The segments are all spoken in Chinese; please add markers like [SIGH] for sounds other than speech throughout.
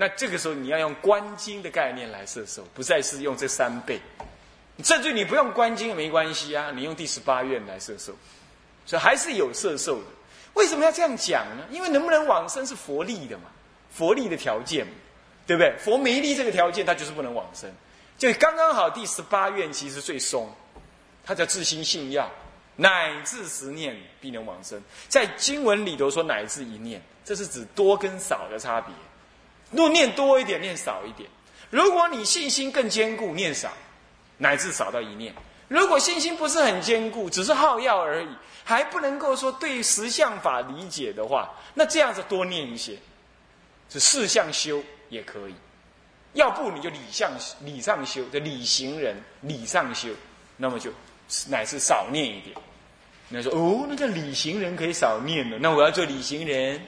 那这个时候你要用观经的概念来摄受，不再是用这三倍。甚至你不用观经也没关系啊，你用第十八愿来摄受，所以还是有摄受的。为什么要这样讲呢？因为能不能往生是佛力的嘛，佛力的条件，对不对？佛没立这个条件，他就是不能往生。就刚刚好，第十八愿其实最松，他叫自心信要，乃至十念必能往生。在经文里头说乃至一念，这是指多跟少的差别。若念多一点，念少一点。如果你信心更坚固，念少。乃至少到一念，如果信心不是很坚固，只是好药而已，还不能够说对实相法理解的话，那这样子多念一些，是四相修也可以。要不你就理相理上修的理行人理上修，那么就乃至少念一点。那说哦，那个理行人可以少念了，那我要做理行人，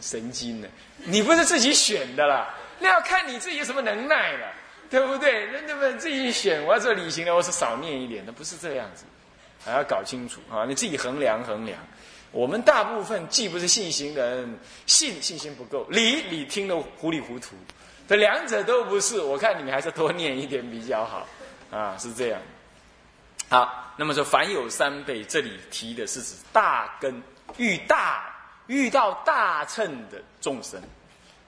神经呢？你不是自己选的啦，那要看你自己有什么能耐了。对不对？人家们自己选，我要做理行的，我是少念一点那，不是这样子，还要搞清楚啊！你自己衡量衡量。我们大部分既不是信行人，信信心不够，理理听得糊里糊涂，这两者都不是。我看你们还是多念一点比较好啊，是这样。好，那么说凡有三倍，这里提的是指大根遇大遇到大乘的众生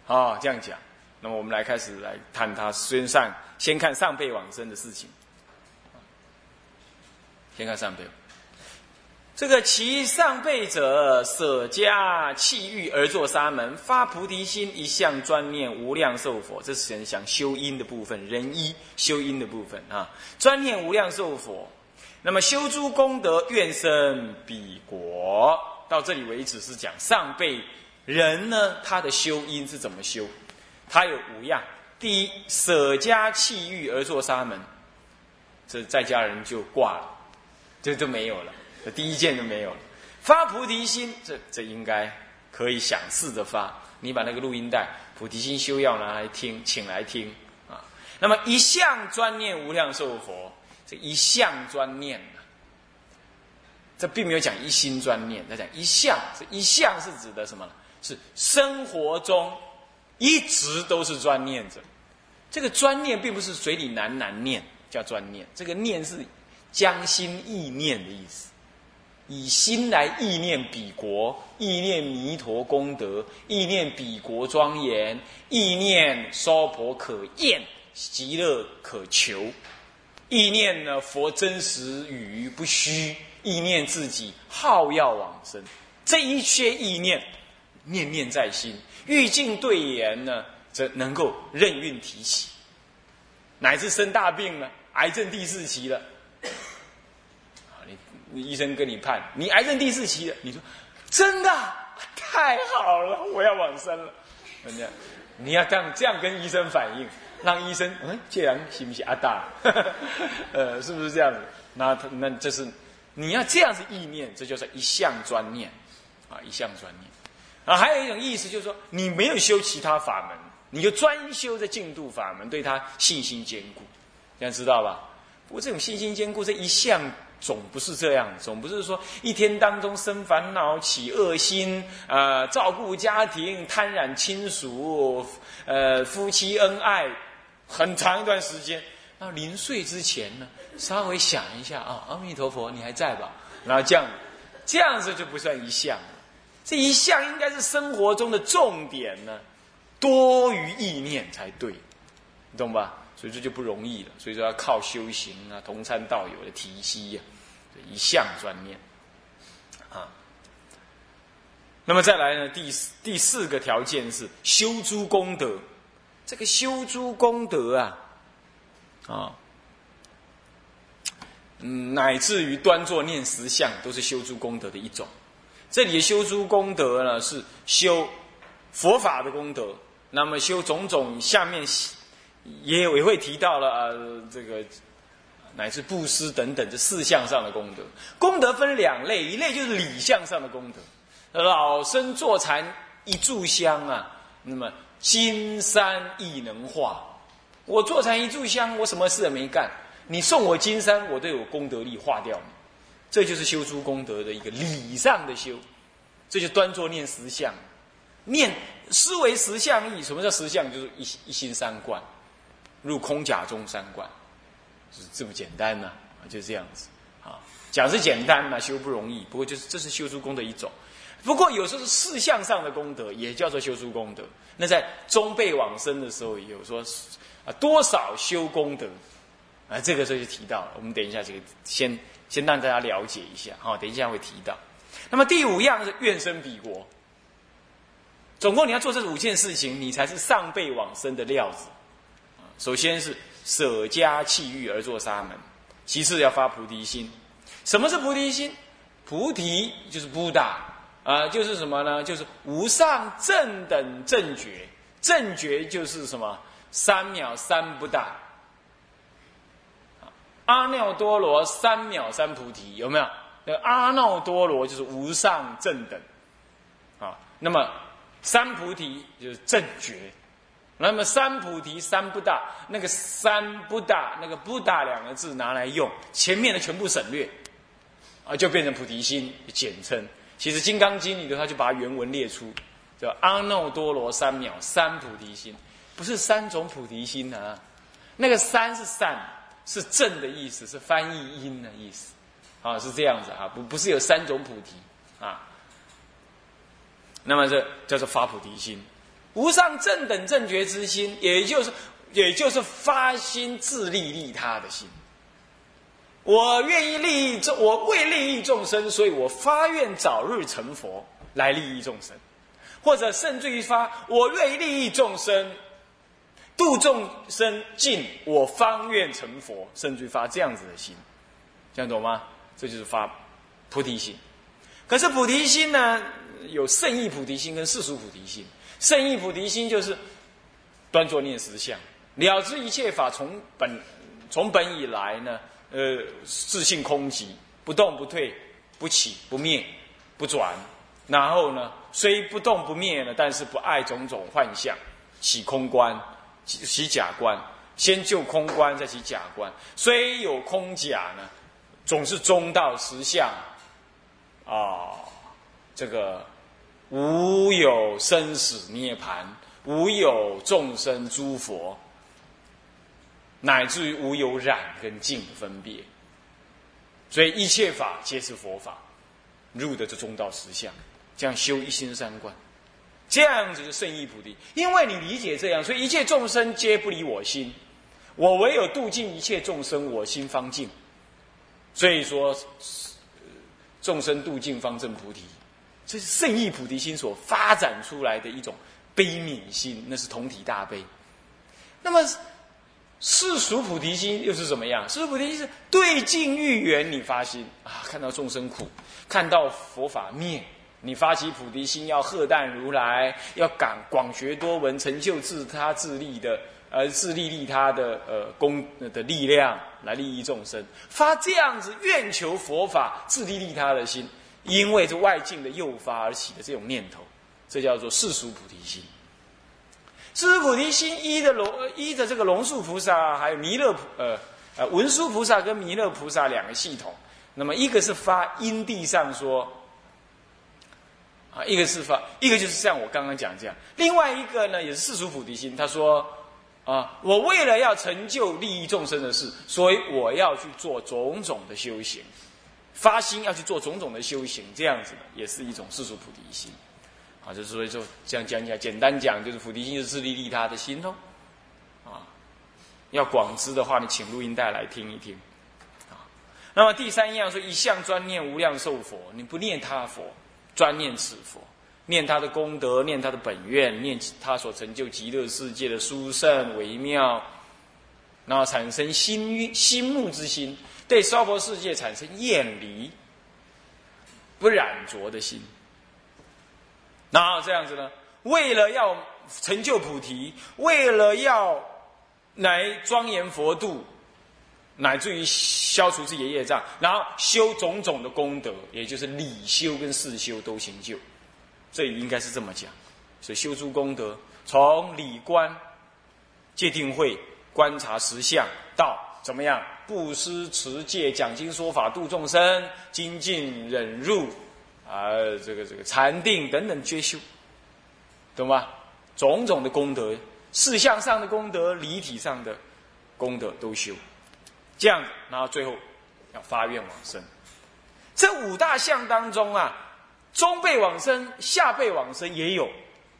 啊，这样讲。那么我们来开始来谈他身上，先看上辈往生的事情。先看上辈，这个其上辈者舍家弃欲而作沙门，发菩提心，一向专念无量寿佛。这是人想修因的部分，人一修因的部分啊，专念无量寿佛。那么修诸功德，愿生彼国。到这里为止是讲上辈人呢，他的修因是怎么修？他有五样：第一，舍家弃欲而作沙门，这在家人就挂了，这就没有了。这第一件就没有了。发菩提心，这这应该可以想试着发。你把那个录音带《菩提心修要》拿来听，请来听啊。那么一向专念无量寿佛，这一向专念这并没有讲一心专念，他讲一向，这一向是指的什么呢？是生活中。一直都是专念着，这个专念并不是嘴里喃喃念叫专念，这个念是将心意念的意思，以心来意念彼国，意念弥陀功德，意念彼国庄严，意念娑婆可厌，极乐可求，意念呢佛真实语不虚，意念自己好要往生，这一切意念，念念在心。欲境对言呢，则能够任运提起，乃至生大病了，癌症第四期了，啊，你医生跟你判，你癌症第四期了，你说真的太好了，我要往生了，怎么样？你要这样这样跟医生反映，让医生嗯，这样行不行？阿大，呃，是不是这样子？那他那这是你要这样子意念，这就是一向专念，啊，一向专念。啊，还有一种意思就是说，你没有修其他法门，你就专修这净土法门，对他信心坚固，这样知道吧？不过这种信心坚固这一项总不是这样，总不是说一天当中生烦恼、起恶心，呃，照顾家庭、贪染亲属，呃，夫妻恩爱很长一段时间，那临睡之前呢，稍微想一下啊，阿弥陀佛，你还在吧？然后这样，这样子就不算一项。这一项应该是生活中的重点呢，多于意念才对，你懂吧？所以这就不容易了。所以说要靠修行啊，同参道友的提携呀，一项专念啊。那么再来呢，第四第四个条件是修诸功德。这个修诸功德啊，啊，嗯，乃至于端坐念十相，都是修诸功德的一种。这里的修诸功德呢，是修佛法的功德。那么修种种，下面也也会提到了啊，这个乃至布施等等这四项上的功德。功德分两类，一类就是理相上的功德。老生坐禅一炷香啊，那么金山亦能化。我坐禅一炷香，我什么事也没干，你送我金山，我都有功德力化掉你。这就是修诸功德的一个理上的修，这就端坐念实相，念思维实相意，什么叫实相？就是一一心三观，入空假中三观，就是这么简单呢、啊，就这样子啊。讲是简单嘛，修不容易，不过就是这是修出功德一种。不过有时候是事项上的功德，也叫做修出功德。那在中辈往生的时候，有说啊多少修功德啊，这个时候就提到了。我们等一下这个先先让大家了解一下哈，等一下会提到。那么第五样是愿生彼国。总共你要做这五件事情，你才是上辈往生的料子。首先是舍家弃欲而作沙门，其次要发菩提心。什么是菩提心？菩提就是不达啊，就是什么呢？就是无上正等正觉，正觉就是什么？三秒三不达。阿耨多罗三藐三菩提有没有？那个阿耨多罗就是无上正等啊。那么三菩提就是正觉，那么三菩提三不大，那个三不大，那个不大两个字拿来用，前面的全部省略，啊，就变成菩提心简称。其实《金刚经》里头，他就把原文列出，叫阿耨多罗三藐三菩提心，不是三种菩提心啊，那个三是善，是正的意思，是翻译音的意思，啊，是这样子啊，不不是有三种菩提啊。那么这叫做发菩提心，无上正等正觉之心，也就是也就是发心自利利他的心。我愿意利益众，我为利益众生，所以我发愿早日成佛来利益众生，或者甚至于发我愿意利益众生，度众生尽，我方愿成佛，甚至发这样子的心，这样懂吗？这就是发菩提心。可是菩提心呢？有圣意菩提心跟世俗菩提心。圣意菩提心就是端坐念实相，了知一切法从本从本以来呢，呃，自性空寂，不动不退，不起不灭，不转。然后呢，虽不动不灭呢，但是不爱种种幻象，起空观，起假观，先就空观，再起假观。虽有空假呢，总是中道实相啊。这个无有生死涅盘，无有众生诸佛，乃至于无有染跟净分别，所以一切法皆是佛法，入的这中道实相，这样修一心三观，这样子就圣意菩提。因为你理解这样，所以一切众生皆不离我心，我唯有度尽一切众生，我心方净。所以说，众生度尽方正菩提。这是圣意菩提心所发展出来的一种悲悯心，那是同体大悲。那么世俗菩提心又是怎么样？世俗菩提心是对境遇缘，你发心啊，看到众生苦，看到佛法灭，你发起菩提心，要荷担如来，要广广学多闻，成就自他自利的，呃，自利利他的呃功的力量来利益众生，发这样子愿求佛法自利利他的心。因为这外境的诱发而起的这种念头，这叫做世俗菩提心。世俗菩提心依的龙依着这个龙树菩萨，还有弥勒呃呃文殊菩萨跟弥勒菩萨两个系统。那么一个是发因地上说，一个是发，一个就是像我刚刚讲这样。另外一个呢，也是世俗菩提心。他说啊，我为了要成就利益众生的事，所以我要去做种种的修行。发心要去做种种的修行，这样子的也是一种世俗菩提心，啊，就是所以说这样讲起来，简单讲就是菩提心就是自利利他的心喽，啊，要广知的话，你请录音带来听一听，啊，那么第三样说一向专念无量寿佛，你不念他佛，专念此佛，念他的功德，念他的本愿，念他所成就极乐世界的殊胜微妙，然后产生心心目之心。对娑婆世界产生厌离、不染浊的心，然后这样子呢？为了要成就菩提，为了要来庄严佛度，乃至于消除自己业障，然后修种种的功德，也就是理修跟事修都行就，这应该是这么讲。所以修诸功德，从理观、戒定慧、观察实相到。怎么样？布施、持戒、讲经说法、度众生、精进、忍辱，啊，这个这个禅定等等皆修，懂吗？种种的功德，事相上的功德，离体上的功德都修，这样，然后最后要发愿往生。这五大项当中啊，中辈往生、下辈往生也有，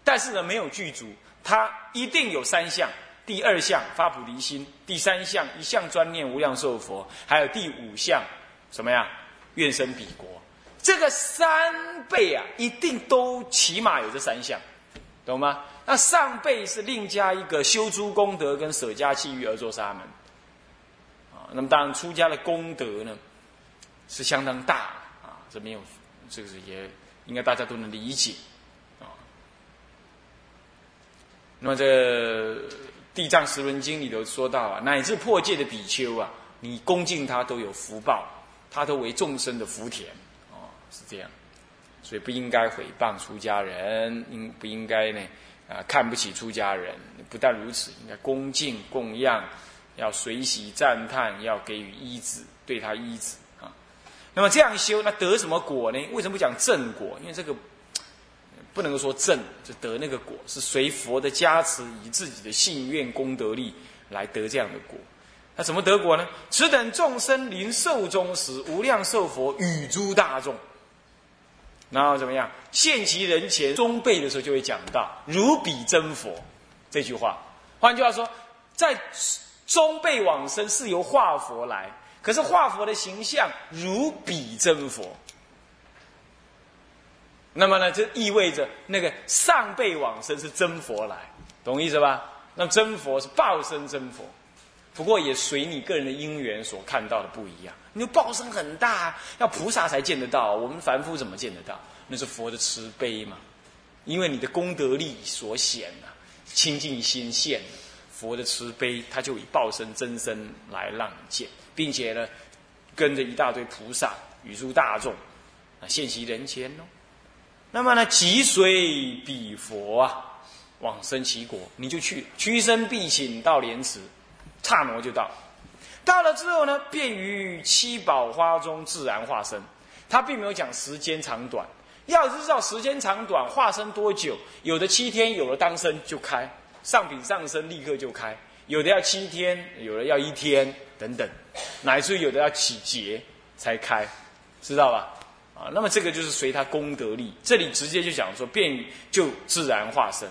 但是呢没有具足，它一定有三项。第二项发菩提心，第三项一项专念无量寿佛，还有第五项什么呀？愿生彼国。这个三辈啊，一定都起码有这三项，懂吗？那上辈是另加一个修诸功德跟舍家弃欲而作沙门。那么当然出家的功德呢，是相当大啊，这没有这个是也应该大家都能理解啊。那么这。地藏十轮经里头说到啊，乃至破戒的比丘啊，你恭敬他都有福报，他都为众生的福田，哦，是这样，所以不应该毁谤出家人，应不应该呢？啊，看不起出家人，不但如此，应该恭敬供养，要随喜赞叹，要给予医治，对他医治啊。那么这样修，那得什么果呢？为什么不讲正果？因为这个。不能够说正就得那个果，是随佛的加持，以自己的信愿功德力来得这样的果。那怎么得果呢？此等众生临寿终时，无量寿佛与诸大众，然后怎么样？现其人前中辈的时候，就会讲到如彼真佛这句话。换句话说，在中辈往生是由化佛来，可是化佛的形象如彼真佛。那么呢，就意味着那个上辈往生是真佛来，懂意思吧？那真佛是报身真佛，不过也随你个人的因缘所看到的不一样。你说报身很大，要菩萨才见得到，我们凡夫怎么见得到？那是佛的慈悲嘛，因为你的功德力所显啊，清净心现，佛的慈悲，他就以报身真身来让你见，并且呢，跟着一大堆菩萨与诸大众啊，现其人前哦。那么呢，即随彼佛啊，往生其国，你就去，屈身必请到莲池，刹那就到。到了之后呢，便于七宝花中自然化身。他并没有讲时间长短，要知道时间长短，化身多久，有的七天，有的当身就开，上品上身立刻就开；有的要七天，有的要一天，等等，乃至有的要起劫才开，知道吧？啊，那么这个就是随他功德力，这里直接就讲说，便就自然化身。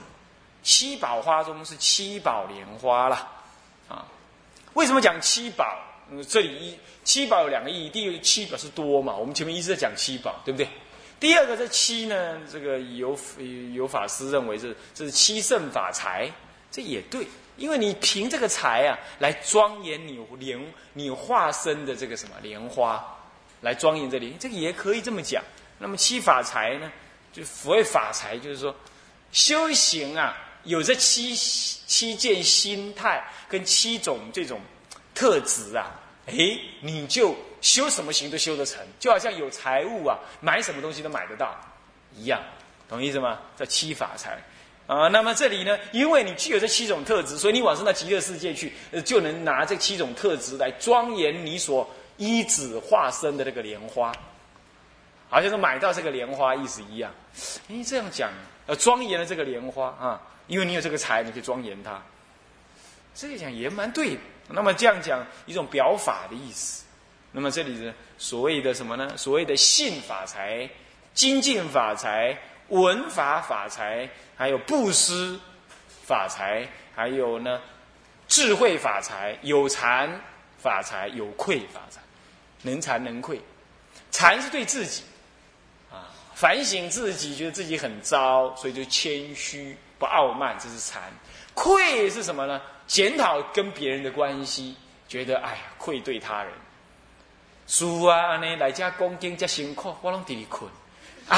七宝花中是七宝莲花啦，啊，为什么讲七宝？这里一七宝有两个意义，第一个七宝是多嘛，我们前面一直在讲七宝，对不对？第二个这七呢，这个有有法师认为是这是七圣法财，这也对，因为你凭这个财啊，来庄严你莲你化身的这个什么莲花。来庄严这里，这个也可以这么讲。那么七法财呢？就所谓法财，就是说修行啊，有这七七件心态跟七种这种特质啊，哎，你就修什么行都修得成，就好像有财物啊，买什么东西都买得到一样，懂意思吗？叫七法财啊。那么这里呢，因为你具有这七种特质，所以你往生到极乐世界去，就能拿这七种特质来庄严你所。依子化身的那个莲花，好像是买到这个莲花意思一样。哎，这样讲，呃，庄严了这个莲花啊，因为你有这个财，你可以庄严它。这样讲也蛮对的。那么这样讲，一种表法的意思。那么这里呢，所谓的什么呢？所谓的信法财、精进法财、文法法财，还有布施法财，还有呢智慧法财、有禅法财、有愧法财。能禅能愧，禅是对自己啊反省自己，觉得自己很糟，所以就谦虚不傲慢，这是禅。愧是什么呢？检讨跟别人的关系，觉得哎呀愧对他人。书啊，呢来家恭敬加辛苦，我拢替你困啊，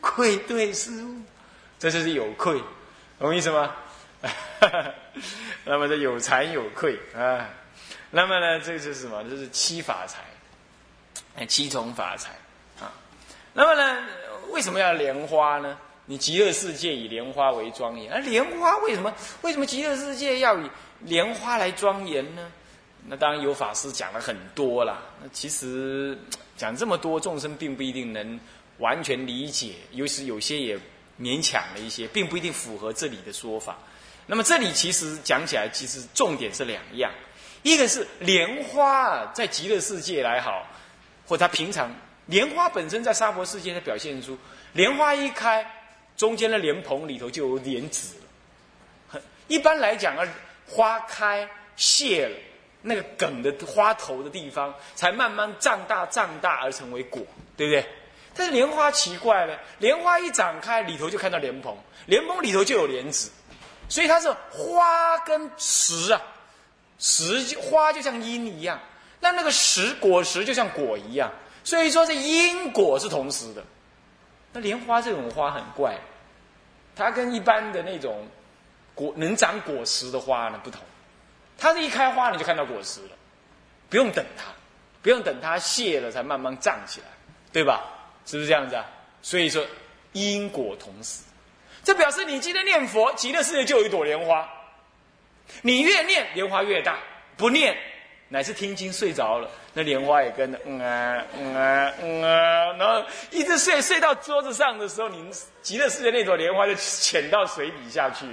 愧对师傅，这就是有愧，懂意思吗？[LAUGHS] 那么这有惭有愧啊。那么呢，这个是什么？这是七法财，哎，七种法财啊。那么呢，为什么要莲花呢？你极乐世界以莲花为庄严，而莲花为什么？为什么极乐世界要以莲花来庄严呢？那当然有法师讲了很多啦。那其实讲这么多，众生并不一定能完全理解，尤其有些也勉强了一些，并不一定符合这里的说法。那么这里其实讲起来，其实重点是两样，一个是莲花在极乐世界来好，或它平常莲花本身在娑婆世界，它表现出莲花一开，中间的莲蓬里头就有莲子了。一般来讲啊，花开谢了，那个梗的花头的地方，才慢慢胀大胀大而成为果，对不对？但是莲花奇怪了，莲花一展开，里头就看到莲蓬，莲蓬里头就有莲子。所以它是花跟实啊，实花就像因一样，那那个实果实就像果一样，所以说这因果是同时的。那莲花这种花很怪，它跟一般的那种果能长果实的花呢不同，它是一开花你就看到果实了，不用等它，不用等它谢了才慢慢胀起来，对吧？是不是这样子啊？所以说因果同时。这表示你今天念佛，极乐世界就有一朵莲花。你越念，莲花越大；不念，乃是听经睡着了，那莲花也跟着嗯啊嗯啊嗯啊，然后一直睡睡到桌子上的时候，你极乐世界那朵莲花就潜到水底下去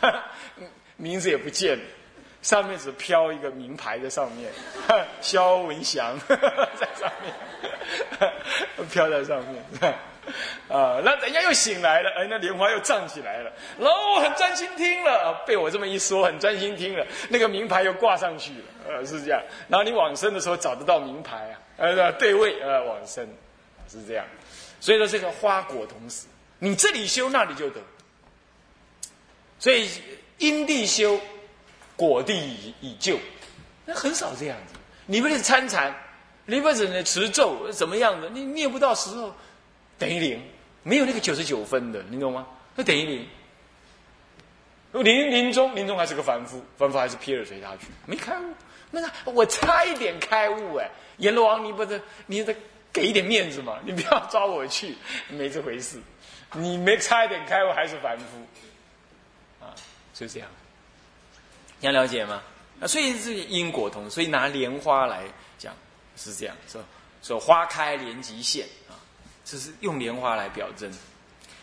了，[LAUGHS] 名字也不见了，上面只飘一个名牌在上面，[LAUGHS] 肖文祥 [LAUGHS] 在上面，飘在上面。[LAUGHS] 啊，那人家又醒来了，哎，那莲花又站起来了，然后我很专心听了，被我这么一说，很专心听了，那个名牌又挂上去了，呃，是这样。然后你往生的时候找得到名牌啊，呃，对位，呃，往生，是这样。所以说这个花果同时，你这里修那里就得。所以因地修，果地已已就，那很少这样子。你不是参禅，你不是呢持咒怎么样的，你念不到时候。等于零，没有那个九十九分的，你懂吗？那等于零。临临终，临终还是个凡夫，凡夫还是撇了随他去，没开悟。那个我差一点开悟哎，阎罗王，你不得，你得给一点面子嘛，你不要抓我去，没这回事。你没差一点开悟，还是凡夫，啊，就这样。你要了解吗？啊，所以是因果同，所以拿莲花来讲是这样，说说花开莲即现。只是用莲花来表征，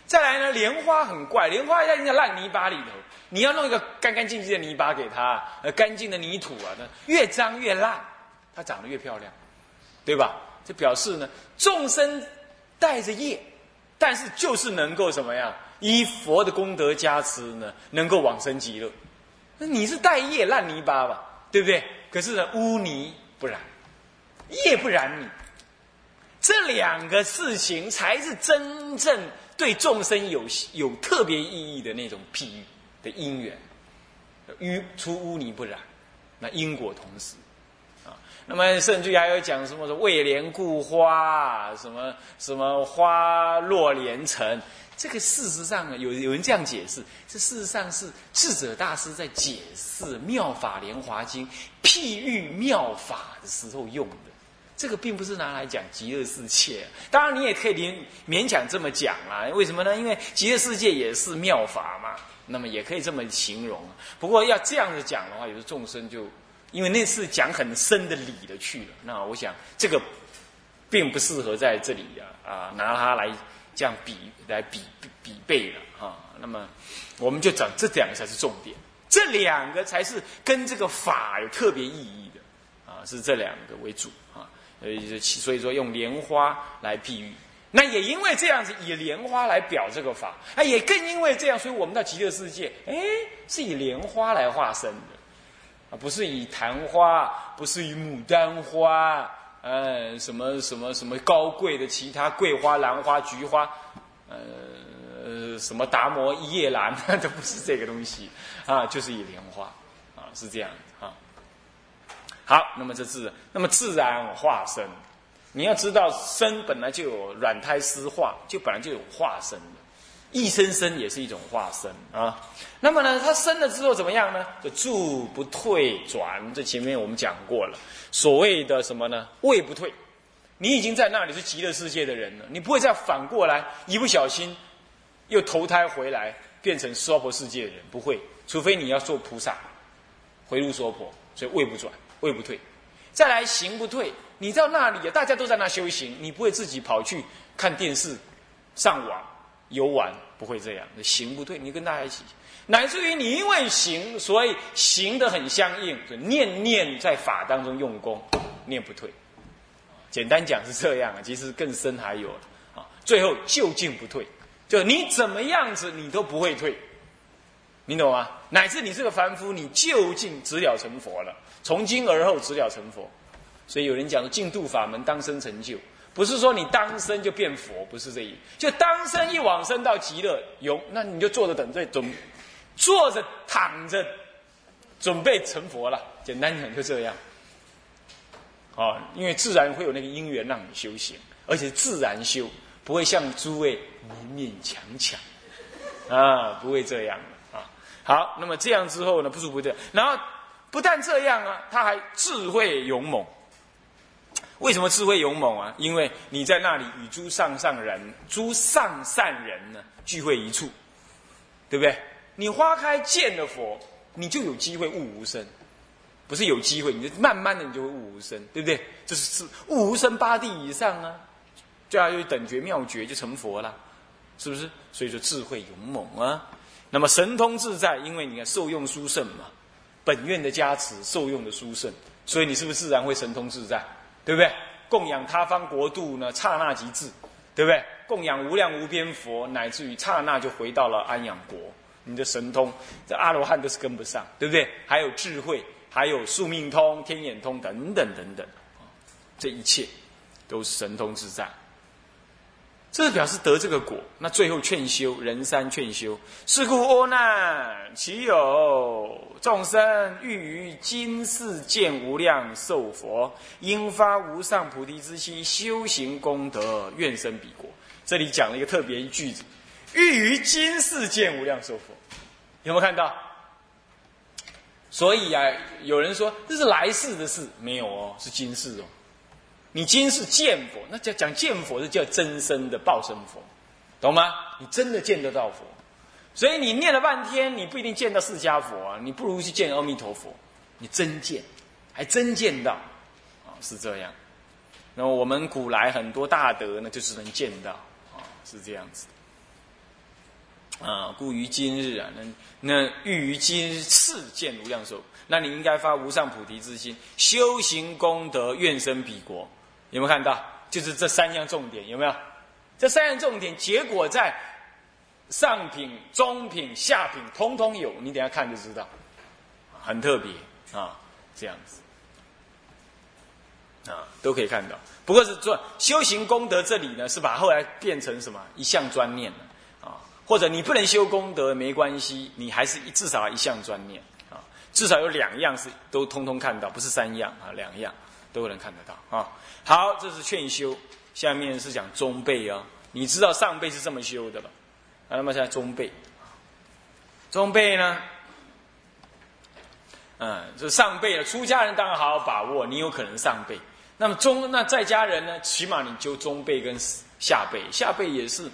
再来呢，莲花很怪，莲花在那烂泥巴里头，你要弄一个干干净净的泥巴给它，呃，干净的泥土啊，那越脏越烂，它长得越漂亮，对吧？这表示呢，众生带着业，但是就是能够什么样？依佛的功德加持呢，能够往生极乐。那你是带业烂泥巴吧，对不对？可是呢，污泥不染，业不染你。这两个事情才是真正对众生有有特别意义的那种譬喻的因缘，淤出污泥不染，那因果同时啊。那么甚至还有讲什么说为莲故花，什么什么花落莲尘，这个事实上有有人这样解释，这事实上是智者大师在解释《妙法莲华经》譬喻妙法的时候用的。这个并不是拿来讲极乐世界，当然你也可以勉勉强这么讲啦。为什么呢？因为极乐世界也是妙法嘛，那么也可以这么形容。不过要这样子讲的话，有的众生就因为那是讲很深的理的去了。那我想这个并不适合在这里呀啊拿它来这样比来比比背了哈。那么我们就讲这两个才是重点，这两个才是跟这个法有特别意义的啊，是这两个为主啊。呃，所以说用莲花来譬喻，那也因为这样子以莲花来表这个法，啊，也更因为这样，所以我们到极乐世界，哎，是以莲花来化身的，啊，不是以昙花，不是以牡丹花，呃，什么什么什么高贵的其他桂花、兰花、菊花，呃，什么达摩一叶兰，[LAUGHS] 都不是这个东西，啊，就是以莲花，啊，是这样啊。好，那么这自那么自然化身，你要知道生本来就有软胎湿化，就本来就有化身的，一生生也是一种化身啊。那么呢，它生了之后怎么样呢？就住不退转，这前面我们讲过了。所谓的什么呢？位不退，你已经在那里是极乐世界的人了，你不会再反过来一不小心又投胎回来变成娑婆世界的人，不会，除非你要做菩萨回入娑婆，所以位不转。位不退，再来行不退。你到那里，大家都在那修行，你不会自己跑去看电视、上网，游玩，不会这样。行不退，你跟大家一起，乃至于你因为行，所以行得很相应，就念念在法当中用功，念不退。简单讲是这样啊，其实更深还有啊，最后就近不退，就你怎么样子你都不会退，你懂吗？乃至你是个凡夫，你就近直了成佛了，从今而后直了成佛。所以有人讲说，净度法门当生成就，不是说你当生就变佛，不是这意，就当生一往生到极乐有，那你就坐着等着准，坐着躺着准备成佛了。简单讲就这样。啊，因为自然会有那个因缘让你修行，而且自然修，不会像诸位勉勉强强，啊，不会这样。好，那么这样之后呢，不是不对，然后不但这样啊，他还智慧勇猛。为什么智慧勇猛啊？因为你在那里与诸上上人、诸上善人呢聚会一处，对不对？你花开见了佛，你就有机会悟无生。不是有机会，你就慢慢的你就会悟无生，对不对？这是是悟无生八地以上啊，就要有等觉妙觉就成佛了，是不是？所以说智慧勇猛啊，那么神通自在，因为你看受用殊胜嘛，本愿的加持，受用的殊胜，所以你是不是自然会神通自在？对不对？供养他方国度呢，刹那即至，对不对？供养无量无边佛，乃至于刹那就回到了安养国，你的神通，这阿罗汉都是跟不上，对不对？还有智慧。还有宿命通、天眼通等等等等，这一切都是神通自在。这表示得这个果。那最后劝修人三劝修，是故阿难，岂有众生欲于今世见无量寿佛，应发无上菩提之心，修行功德，愿生彼国。这里讲了一个特别一句子：欲于今世见无量寿佛，有没有看到？所以啊，有人说这是来世的事，没有哦，是今世哦。你今世见佛，那叫讲见佛是叫真身的报身佛，懂吗？你真的见得到佛，所以你念了半天，你不一定见到释迦佛啊，你不如去见阿弥陀佛，你真见，还真见到，啊，是这样。那么我们古来很多大德呢，就是能见到，啊，是这样子。啊，故于今日啊，那那欲于今日次见无量寿，那你应该发无上菩提之心，修行功德，愿生彼国。有没有看到？就是这三样重点，有没有？这三样重点，结果在上品、中品、下品，通通有。你等下看就知道，很特别啊，这样子啊，都可以看到。不过是做修行功德，这里呢是把后来变成什么一项专念了。或者你不能修功德没关系，你还是至少一项专念啊，至少有两样是都通通看到，不是三样啊，两样都能看得到啊。好，这是劝修，下面是讲中辈啊。你知道上辈是这么修的了，那么现在中辈，中辈呢，嗯，这上辈了，出家人当然好好把握，你有可能上辈。那么中那在家人呢，起码你就中辈跟下辈，下辈也是。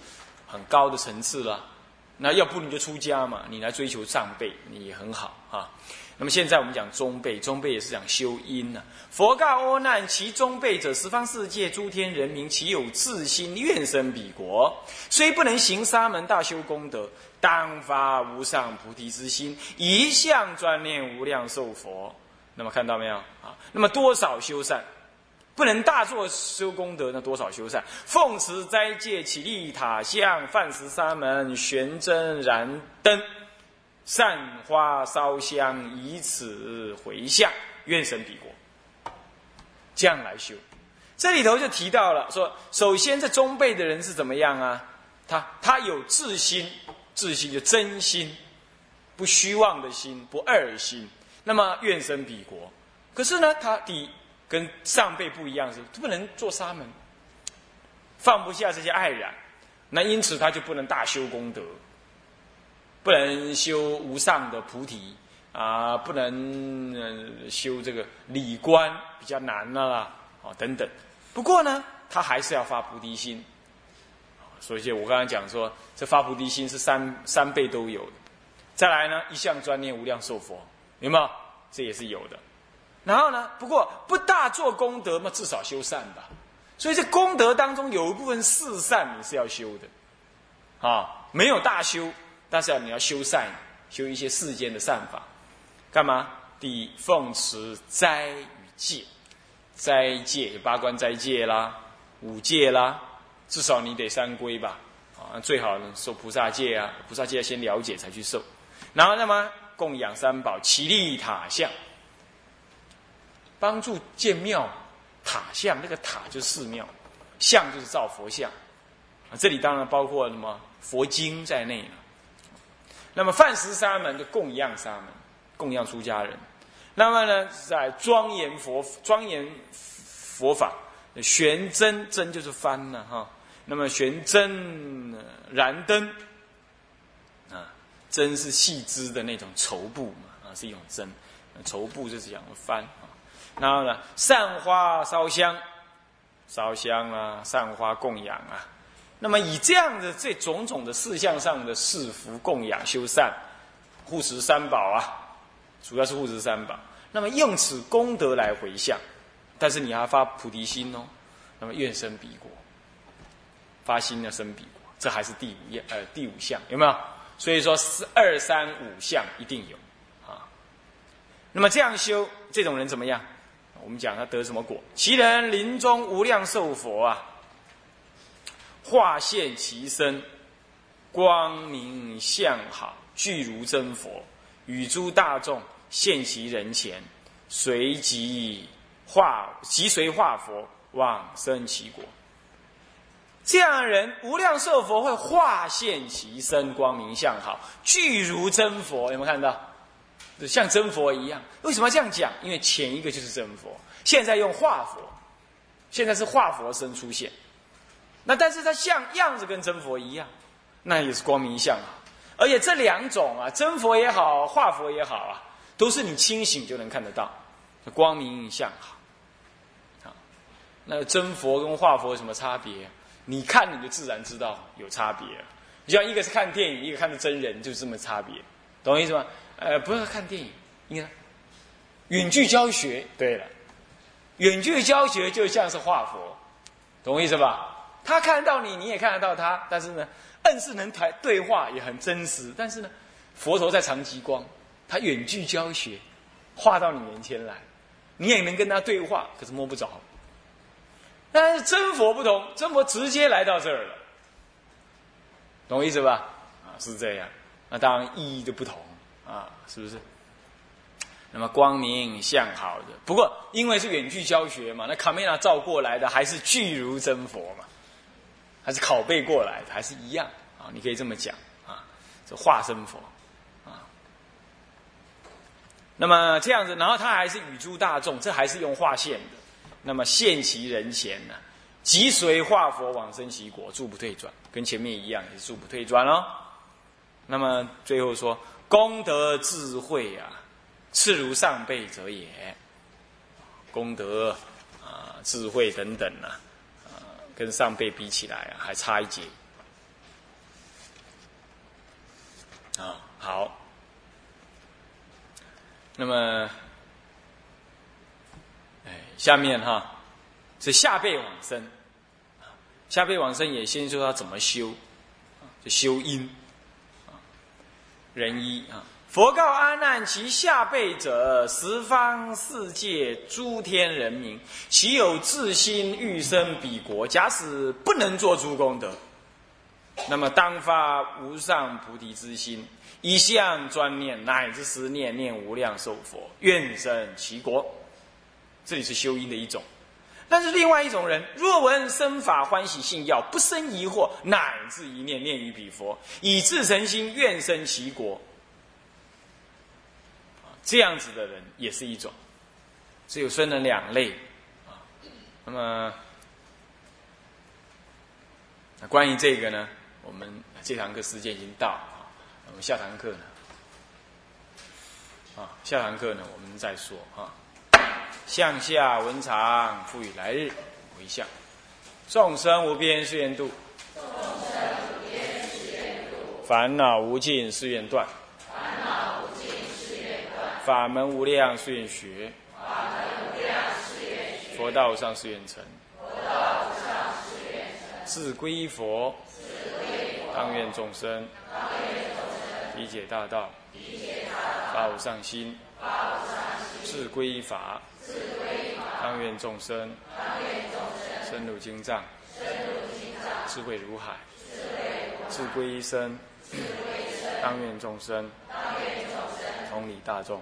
很高的层次了，那要不你就出家嘛，你来追求上辈，你也很好啊。那么现在我们讲中辈，中辈也是讲修因呢。佛告阿难：其中辈者，十方世界诸天人民，其有自心愿生彼国，虽不能行沙门大修功德，当发无上菩提之心，一向专念无量寿佛。那么看到没有啊？那么多少修善？不能大作修功德，那多少修善？奉持斋戒，起立塔像，饭食沙门，悬针燃灯，散花烧香，以此回向，愿神彼国。这样来修，这里头就提到了说，首先这中辈的人是怎么样啊？他他有自心，自心就真心，不虚妄的心，不二心。那么愿生彼国，可是呢，他第。跟上辈不一样是，不能做沙门，放不下这些爱染，那因此他就不能大修功德，不能修无上的菩提啊，不能修这个理观比较难了啦，啊等等。不过呢，他还是要发菩提心，所以我刚才讲说，这发菩提心是三三倍都有的。再来呢，一向专念无量寿佛，有没有？这也是有的。然后呢？不过不大做功德嘛，至少修善吧。所以这功德当中有一部分四善你是要修的，啊，没有大修，但是你要修善，修一些世间的善法，干嘛？第一，奉持斋与戒，斋戒八关斋戒啦，五戒啦，至少你得三规吧，啊，最好呢受菩萨戒啊，菩萨戒要先了解才去受，然后那么供养三宝，起立塔像，帮助建庙，塔像那个塔就是寺庙，像就是造佛像，啊，这里当然包括什么佛经在内了。那么饭食沙门就供养沙门，供养出家人。那么呢，在庄严佛庄严佛法，玄真真就是翻了哈。那么玄真燃灯啊，真是细枝的那种绸布嘛啊，是一种针，绸布就是讲翻啊。然后呢，散花烧香，烧香啊，散花供养啊。那么以这样的这种种的事项上的侍福供养修善，护持三宝啊，主要是护持三宝。那么用此功德来回向，但是你要发菩提心哦。那么愿生彼国，发心的生彼国，这还是第五页呃第五项有没有？所以说是二三五项一定有啊。那么这样修，这种人怎么样？我们讲他得什么果？其人临终无量寿佛啊，化现其身，光明相好，具如真佛，与诸大众现其人前，随即化即随化佛往生其国。这样的人，无量寿佛会化现其身，光明相好，具如真佛。有没有看到？像真佛一样，为什么要这样讲？因为前一个就是真佛，现在用化佛，现在是化佛身出现。那但是他像样子跟真佛一样，那也是光明相啊。而且这两种啊，真佛也好，化佛也好啊，都是你清醒就能看得到，光明相好。啊，那真佛跟化佛有什么差别？你看你就自然知道有差别。你像一个是看电影，一个看的真人，就这么差别，懂我意思吗？呃，不要看电影，你看，远距教学。对了，远距教学就像是画佛，懂我意思吧？他看得到你，你也看得到他，但是呢，暗是能谈对话，也很真实。但是呢，佛陀在长极光，他远距教学，画到你面前来，你也能跟他对话，可是摸不着。但是真佛不同，真佛直接来到这儿了，懂我意思吧？啊，是这样。那当然意义就不同。啊，是不是？那么光明向好的，不过因为是远距教学嘛，那卡梅拉照过来的还是具如真佛嘛，还是拷贝过来，还是一样啊？你可以这么讲啊，这化身佛啊。那么这样子，然后他还是与诸大众，这还是用化现的。那么现其人前呢，即随化佛往生其国，住不退转，跟前面一样，也是住不退转哦。那么最后说。功德智慧啊，次如上辈者也。功德啊，智慧等等，啊，跟上辈比起来啊，还差一截。啊，好。那么，哎，下面哈，是下辈往生。下辈往生也先说他怎么修，就修因。人一啊，佛告阿难：其下辈者，十方世界诸天人民，其有自心欲生彼国？假使不能做诸功德，那么当发无上菩提之心，一向专念，乃至十念念无量寿佛，愿生其国。这里是修因的一种。但是另外一种人，若闻生法欢喜信要，不生疑惑，乃至一念念于彼佛，以至诚心愿生其国。这样子的人也是一种，只有分了两类啊。那么，那关于这个呢，我们这堂课时间已经到啊，我们下堂课呢，啊，下堂课呢，我们再说啊。向下文长，赋予来日为相。众生无边誓愿度，众生无边誓愿度。烦恼无尽誓愿断。法门无量誓愿学，法门无量誓愿学。佛道上誓愿成，佛道上誓愿成。自归佛，自归佛。当愿众生。理解大道，发无上心，自归依法。当愿众生。深入经藏，智慧如海，自归依身。当愿众生。同理大众，